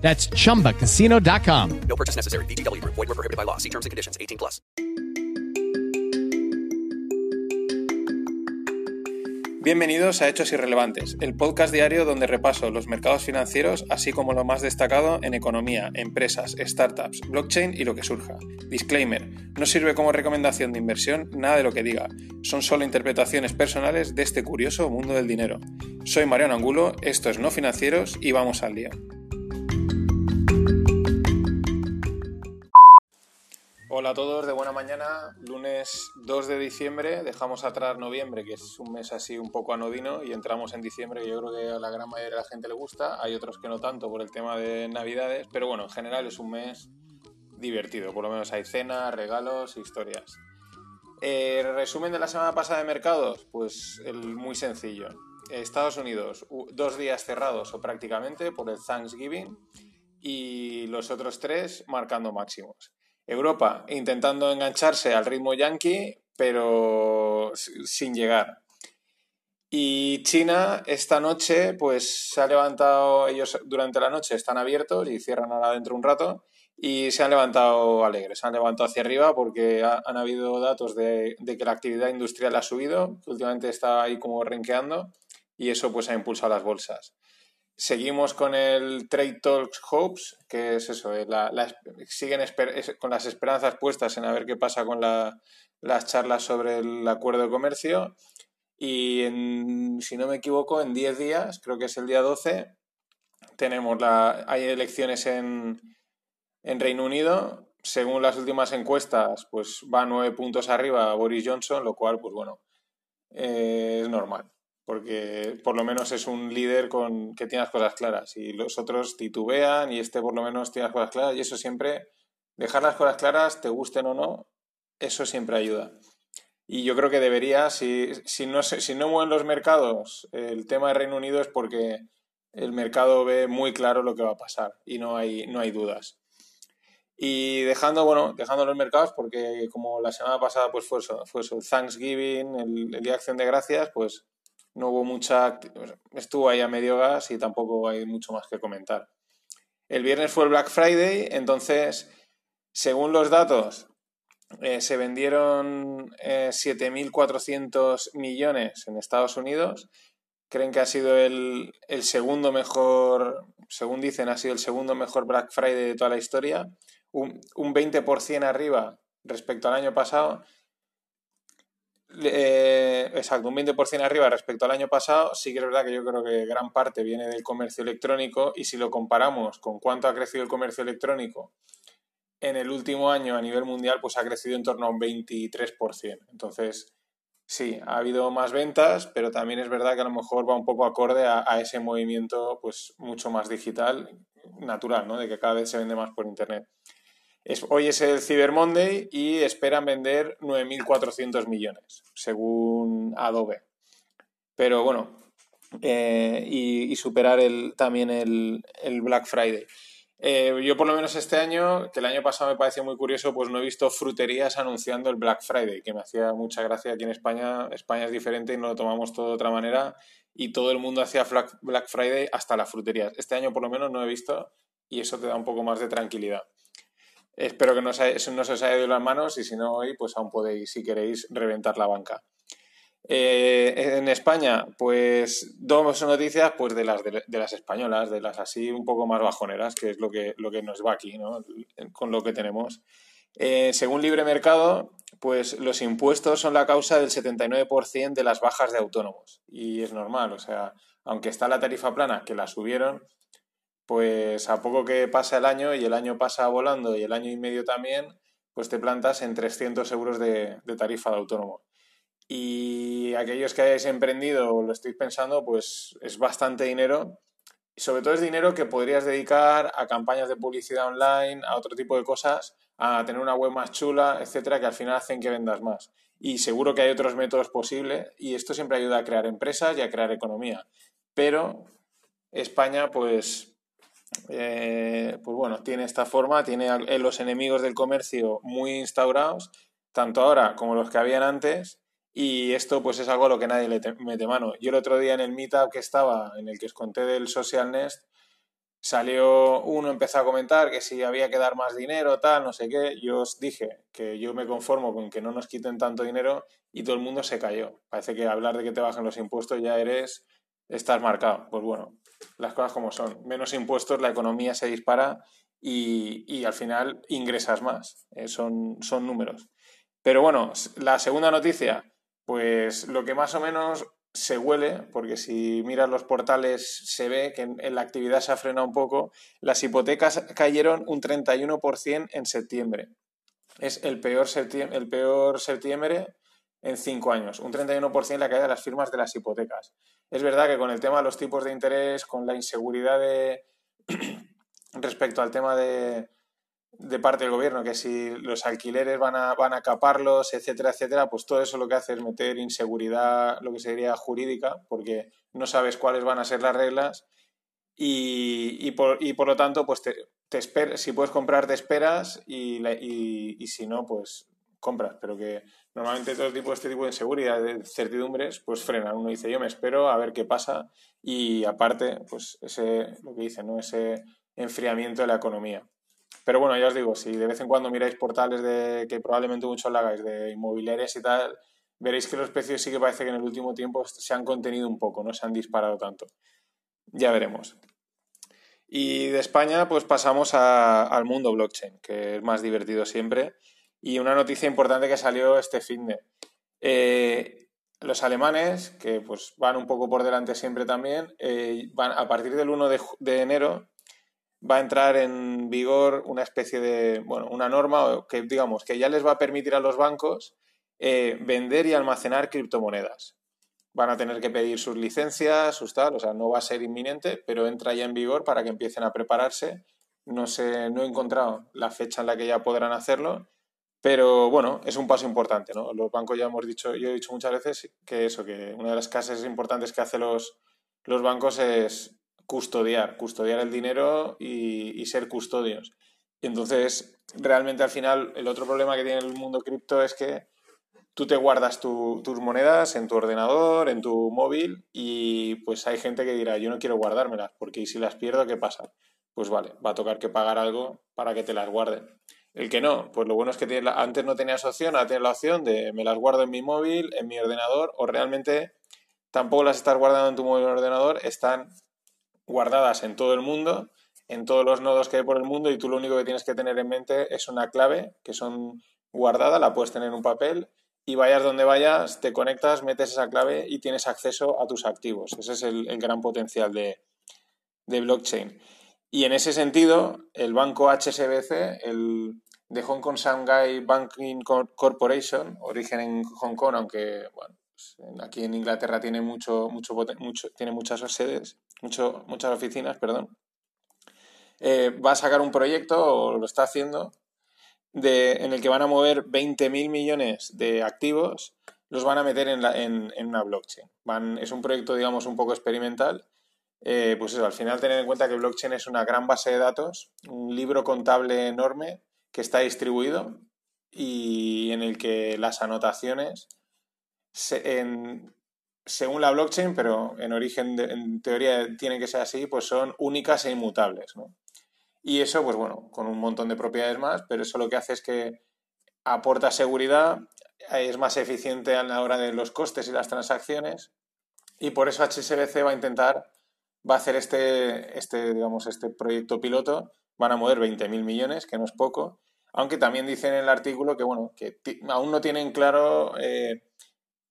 That's chumbacasino.com. No purchase necessary. VGW Group. Void were prohibited by law. See terms and conditions. 18 plus. Bienvenidos a Hechos Irrelevantes, el podcast diario donde repaso los mercados financieros, así como lo más destacado en economía, empresas, startups, blockchain y lo que surja. Disclaimer, no sirve como recomendación de inversión nada de lo que diga, son solo interpretaciones personales de este curioso mundo del dinero. Soy Mariano Angulo, esto es No Financieros y vamos al día. Hola a todos, de buena mañana. Lunes 2 de diciembre, dejamos atrás noviembre, que es un mes así un poco anodino, y entramos en diciembre, que yo creo que a la gran mayoría de la gente le gusta. Hay otros que no tanto por el tema de Navidades, pero bueno, en general es un mes divertido. Por lo menos hay cenas, regalos, historias. Eh, resumen de la semana pasada de mercados, pues el muy sencillo. Estados Unidos, dos días cerrados o prácticamente por el Thanksgiving y los otros tres marcando máximos. Europa intentando engancharse al ritmo yankee, pero sin llegar. Y China esta noche, pues se ha levantado, ellos durante la noche están abiertos y cierran ahora dentro un rato, y se han levantado alegres, se han levantado hacia arriba porque han habido datos de, que la actividad industrial ha subido, últimamente está ahí como renqueando, y eso pues ha impulsado las bolsas. Seguimos con el Trade Talks Hopes, que es eso, eh, siguen con las esperanzas puestas en a ver qué pasa con las charlas sobre el acuerdo de comercio. Y si no me equivoco, en 10 días, creo que es el día 12, tenemos la, hay elecciones en, en Reino Unido. Según las últimas encuestas, pues va nueve puntos arriba Boris Johnson, lo cual, pues bueno, eh, es normal porque por lo menos es un líder con que tiene las cosas claras y los otros titubean y este por lo menos tiene las cosas claras y eso siempre, dejar las cosas claras, te gusten o no, eso siempre ayuda. Y yo creo que debería, si, si, no, si no mueven los mercados, el tema de Reino Unido es porque el mercado ve muy claro lo que va a pasar y no hay, no hay dudas. Y dejando, bueno, dejando los mercados, porque como la semana pasada pues fue eso, fue eso el Thanksgiving, el, el Día de Acción de Gracias, pues no hubo mucha. Estuvo ahí a medio gas y tampoco hay mucho más que comentar. El viernes fue el Black Friday, entonces, según los datos, eh, se vendieron 7.400 eh, millones en Estados Unidos. Creen que ha sido el, el, segundo mejor, según dicen, ha sido el segundo mejor Black Friday de toda la historia. Un, un 20% arriba respecto al año pasado eh, exacto, un 20% arriba respecto al año pasado. Sí que es verdad que yo creo que gran parte viene del comercio electrónico y si lo comparamos con cuánto ha crecido el comercio electrónico en el último año a nivel mundial, pues ha crecido en torno a un 23%. Entonces, sí, ha habido más ventas, pero también es verdad que a lo mejor va un poco acorde a, a ese movimiento pues mucho más digital, natural, ¿no? De que cada vez se vende más por Internet hoy es el Cyber Monday y esperan vender 9.400 millones, según Adobe. Pero bueno, eh, y, superar también el, Black Friday. Eh, yo por lo menos este año, que el año pasado me pareció muy curioso, pues no he visto fruterías anunciando el Black Friday, que me hacía mucha gracia aquí en España. España es diferente y no lo tomamos todo de otra manera y todo el mundo hacía Black Friday hasta las fruterías. Este año por lo menos no he visto y eso te da un poco más de tranquilidad. Espero que no, se, os haya ido las manos y si no hoy, pues aún podéis, si queréis, reventar la banca. Eh, en España, pues dos noticias pues de las, de, las españolas, de las así un poco más bajoneras, que es lo que, lo que nos va aquí, ¿no? con lo que tenemos. Eh, según Libre Mercado, pues los impuestos son la causa del 79% de las bajas de autónomos. Y es normal, o sea, aunque está la tarifa plana, que la subieron, pues a poco que pasa el año y el año pasa volando y el año y medio también, pues te plantas en 300 euros de, tarifa de autónomo. Y aquellos que hayáis emprendido o lo estáis pensando, pues es bastante dinero sobre todo es dinero que podrías dedicar a campañas de publicidad online, a otro tipo de cosas, a tener una web más chula, etcétera, que al final hacen que vendas más. Y seguro que hay otros métodos posibles y esto siempre ayuda a crear empresas y a crear economía. Pero España, pues, eh, pues bueno, tiene esta forma, tiene los enemigos del comercio muy instaurados, tanto ahora como los que habían antes, y esto pues es algo a lo que nadie le mete mano. Yo el otro día en el meetup que estaba, en el que os conté del Social Nest, salió uno, empezó a comentar que si había que dar más dinero, tal, no sé qué. Yo os dije que yo me conformo con que no nos quiten tanto dinero y todo el mundo se cayó. Parece que hablar de que te bajen los impuestos ya eres, estás marcado. Pues bueno, las cosas como son. Menos impuestos, la economía se dispara y, y al final ingresas más. Eh, son, son números. Pero bueno, la segunda noticia, pues lo que más o menos se huele, porque si miras los portales se ve que en, la actividad se ha frenado un poco, las hipotecas cayeron un 31% en septiembre. Es el peor, septiembre, el peor septiembre en cinco años, un 31% la caída de las firmas de las hipotecas. Es verdad que con el tema de los tipos de interés, con la inseguridad de respecto al tema de, de parte del gobierno, que si los alquileres van a, van a caparlos, etcétera, etcétera, pues todo eso lo que hace es meter inseguridad, lo que sería jurídica, porque no sabes cuáles van a ser las reglas y, y, por, y por, lo tanto, pues te, te si puedes comprar, te esperas y, y, si no, pues compras. Pero que normalmente todo tipo, este tipo de inseguridad, de certidumbres, pues frenan. Uno dice, yo me espero a ver qué pasa y aparte, pues ese, lo que dice, ¿no? Ese enfriamiento de la economía. Pero bueno, ya os digo, si de vez en cuando miráis portales de que probablemente muchos lo hagáis de inmobiliarias y tal, veréis que los precios sí que parece que en el último tiempo se han contenido un poco, no se han disparado tanto. Ya veremos. Y de España, pues pasamos al mundo blockchain, que es más divertido siempre. Y una noticia importante que salió este fin de. Eh, los alemanes, que pues van un poco por delante siempre también, eh, van a partir del 1 de enero va a entrar en vigor una especie de, bueno, una norma que digamos que ya les va a permitir a los bancos eh, vender y almacenar criptomonedas. Van a tener que pedir sus licencias, sus tal, o sea, no va a ser inminente, pero entra ya en vigor para que empiecen a prepararse. No sé, no he encontrado la fecha en la que ya podrán hacerlo, pero bueno, es un paso importante, ¿no? Los bancos ya hemos dicho, yo he dicho muchas veces que eso, que una de las casas importantes que hacen los, los bancos es custodiar, custodiar el dinero y, ser custodios. Y entonces, realmente al final, el otro problema que tiene el mundo cripto es que tú te guardas tus monedas en tu ordenador, en tu móvil, y pues hay gente que dirá, yo no quiero guardármelas, porque si las pierdo, ¿qué pasa? Pues vale, va a tocar que pagar algo para que te las guarden. El que no, pues lo bueno es que antes no tenías opción, ahora tienes la opción de me las guardo en mi móvil, en mi ordenador, o realmente tampoco las estás guardando en tu móvil o ordenador, están guardadas en todo el mundo, en todos los nodos que hay por el mundo y tú lo único que tienes que tener en mente es una clave que son guardada, la puedes tener en un papel y vayas donde vayas, te conectas, metes esa clave y tienes acceso a tus activos. Ese es el, gran potencial de, blockchain. Y en ese sentido, el banco HSBC, el de Hong Kong Shanghai Banking Corporation, origen en Hong Kong, aunque bueno, pues, aquí en Inglaterra tiene mucho, mucho, tiene muchas sedes, mucho, muchas oficinas, perdón, eh, va a sacar un proyecto, o lo está haciendo, de, en el que van a mover 20.000 millones de activos, los van a meter en, la, en, en una blockchain. Es un proyecto, digamos, un poco experimental. Eh, pues eso, al final tener en cuenta que blockchain es una gran base de datos, un libro contable enorme que está distribuido y en el que las anotaciones según la blockchain, pero en origen, en teoría tiene que ser así, pues son únicas e inmutables. ¿no? Y eso, pues bueno, con un montón de propiedades más, pero eso lo que hace es que aporta seguridad, es más eficiente a la hora de los costes y las transacciones, y por eso HSBC va a intentar, va a hacer este, este digamos, este proyecto piloto, van a mover 20.000 millones, que no es poco, aunque también dicen en el artículo que, bueno, que aún no tienen claro... Eh,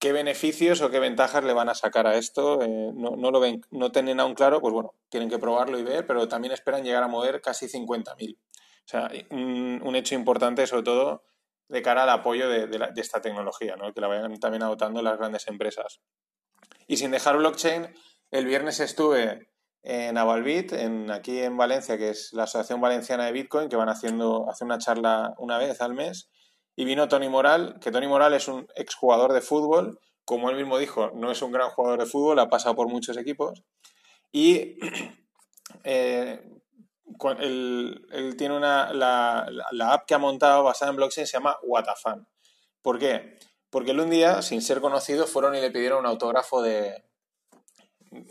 qué beneficios o qué ventajas le van a sacar a esto. Eh, no, lo ven, no tienen aún claro, pues bueno, tienen que probarlo y ver, pero también esperan llegar a mover casi 50.000. O sea, un, hecho importante, sobre todo de cara al apoyo de, esta tecnología, ¿no? que la vayan también adoptando las grandes empresas. Y sin dejar blockchain, el viernes estuve en Avalbit, en, aquí en Valencia, que es la Asociación Valenciana de Bitcoin, que van haciendo, hace una charla una vez al mes. Y vino Tony Moral, que Tony Moral es un exjugador de fútbol, como él mismo dijo, no es un gran jugador de fútbol, ha pasado por muchos equipos. Y eh, él, tiene una, la, la, app que ha montado basada en blockchain se llama Watafan. ¿Por qué? Porque él un día, sin ser conocido, fueron y le pidieron un autógrafo de,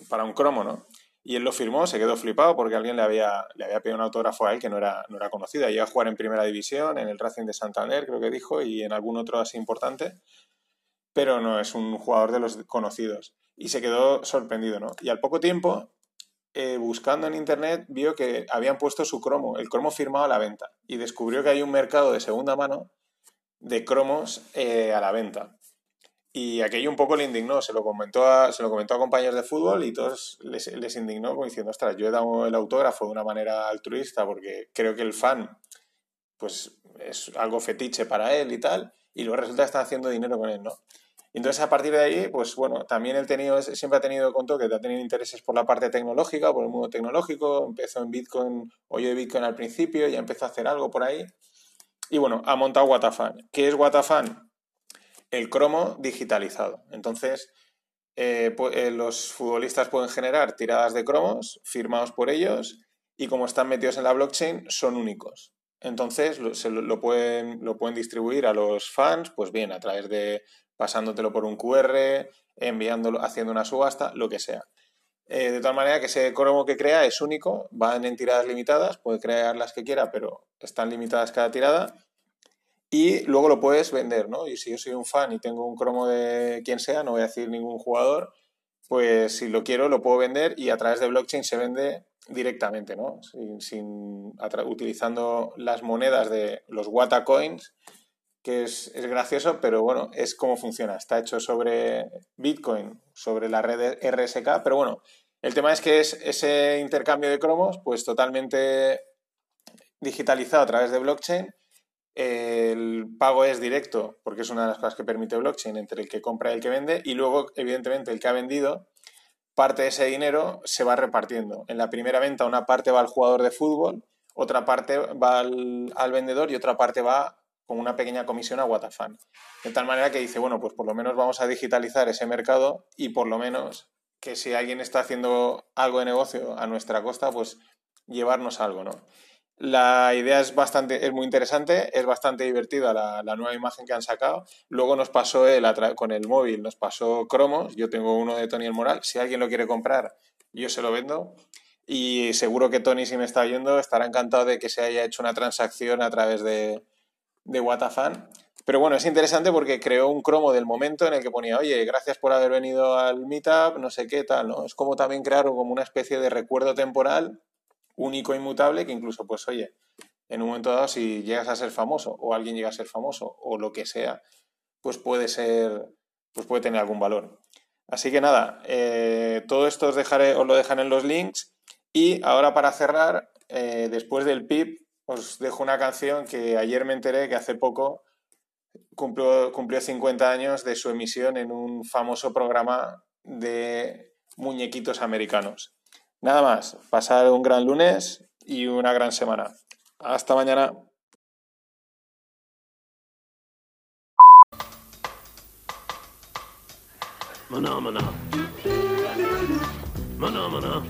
para un cromo, ¿no? Y él lo firmó, se quedó flipado porque alguien le había, le había pedido un autógrafo a él que no era, no era conocido. Iba a jugar en primera división, en el Racing de Santander, creo que dijo, y en algún otro así importante, pero no es un jugador de los conocidos. Y se quedó sorprendido, ¿no? Y al poco tiempo, eh, buscando en internet, vio que habían puesto su cromo, el cromo firmado a la venta, y descubrió que hay un mercado de segunda mano de cromos eh, a la venta. Y aquello un poco le indignó, se lo comentó a, se lo comentó a compañeros de fútbol y todos les, indignó diciendo, ostras, yo he dado el autógrafo de una manera altruista porque creo que el fan pues es algo fetiche para él y tal, y luego resulta que están haciendo dinero con él, ¿no? entonces a partir de ahí, pues bueno, también él tenido, siempre ha tenido contó que ha tenido intereses por la parte tecnológica, por el mundo tecnológico, empezó en Bitcoin, oyó de Bitcoin al principio, ya empezó a hacer algo por ahí. Y bueno, ha montado Watafan. ¿Qué es Watafan? El cromo digitalizado. Entonces, eh, eh, los futbolistas pueden generar tiradas de cromos firmados por ellos y como están metidos en la blockchain, son únicos. Entonces, lo, pueden, lo pueden distribuir a los fans, pues bien, a través de pasándotelo por un QR, enviándolo, haciendo una subasta, lo que sea. Eh, de tal manera que ese cromo que crea es único, van en tiradas limitadas, puede crear las que quiera, pero están limitadas cada tirada y luego lo puedes vender, ¿no? Y si yo soy un fan y tengo un cromo de quien sea, no voy a decir ningún jugador, pues si lo quiero lo puedo vender y a través de blockchain se vende directamente, ¿no? Sin, utilizando las monedas de los Wata Coins, que es, es, gracioso, pero bueno, es como funciona. Está hecho sobre Bitcoin, sobre la red RSK, pero bueno, el tema es que es ese intercambio de cromos, pues totalmente digitalizado a través de blockchain el pago es directo, porque es una de las cosas que permite blockchain entre el que compra y el que vende, y luego, evidentemente, el que ha vendido, parte de ese dinero se va repartiendo. En la primera venta, una parte va al jugador de fútbol, otra parte va al, vendedor y otra parte va con una pequeña comisión a Watafan. De tal manera que dice, bueno, pues por lo menos vamos a digitalizar ese mercado y por lo menos que si alguien está haciendo algo de negocio a nuestra costa, pues llevarnos algo, ¿no? La idea es bastante, es muy interesante, es bastante divertida la, nueva imagen que han sacado. Luego nos pasó él con el móvil, nos pasó cromos. Yo tengo uno de Tony el Moral. Si alguien lo quiere comprar, yo se lo vendo. Y seguro que Tony, si me está viendo, estará encantado de que se haya hecho una transacción a través de, de Watafan. Pero bueno, es interesante porque creó un cromo del momento en el que ponía, oye, gracias por haber venido al meetup, no sé qué tal, ¿no? Es como también crear como una especie de recuerdo temporal único, inmutable, que incluso, pues oye, en un momento dado, si llegas a ser famoso o alguien llega a ser famoso o lo que sea, pues puede ser, pues puede tener algún valor. Así que nada, eh, todo esto os, dejaré, os lo dejaré en los links y ahora para cerrar, eh, después del PIB, os dejo una canción que ayer me enteré que hace poco cumplió, cumplió 50 años de su emisión en un famoso programa de muñequitos americanos. Nada más, pasar un gran lunes y una gran semana. Hasta mañana. Maná, maná. Maná, maná.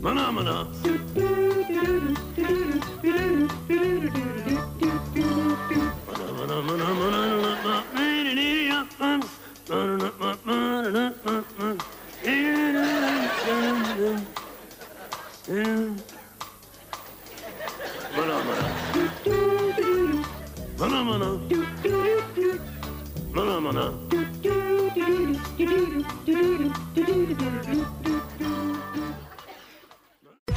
Maná, maná.